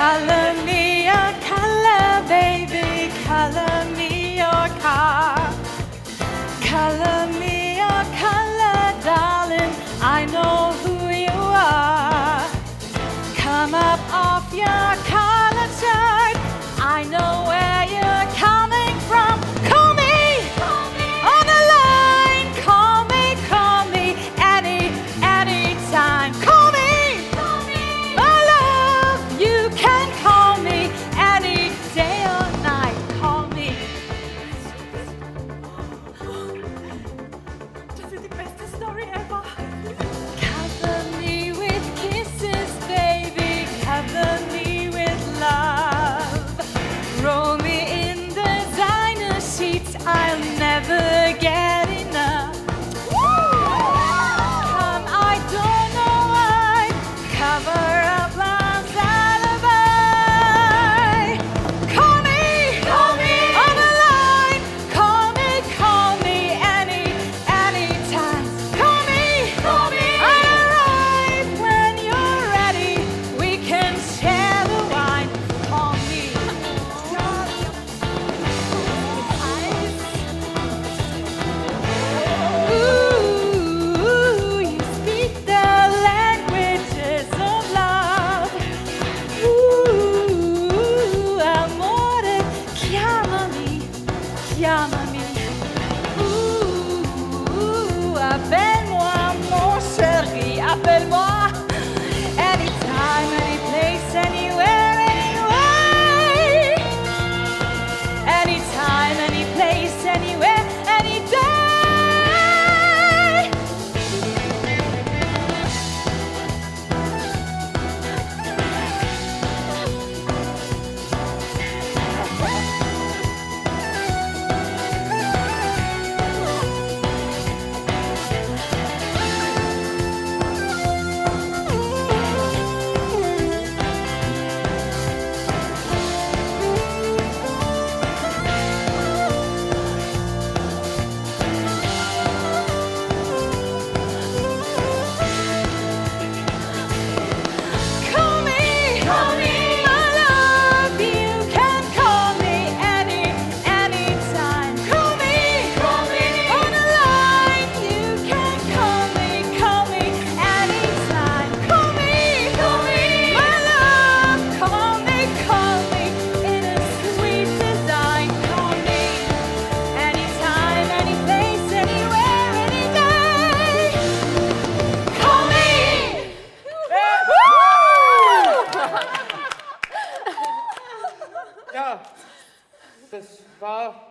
color. Chiamami. war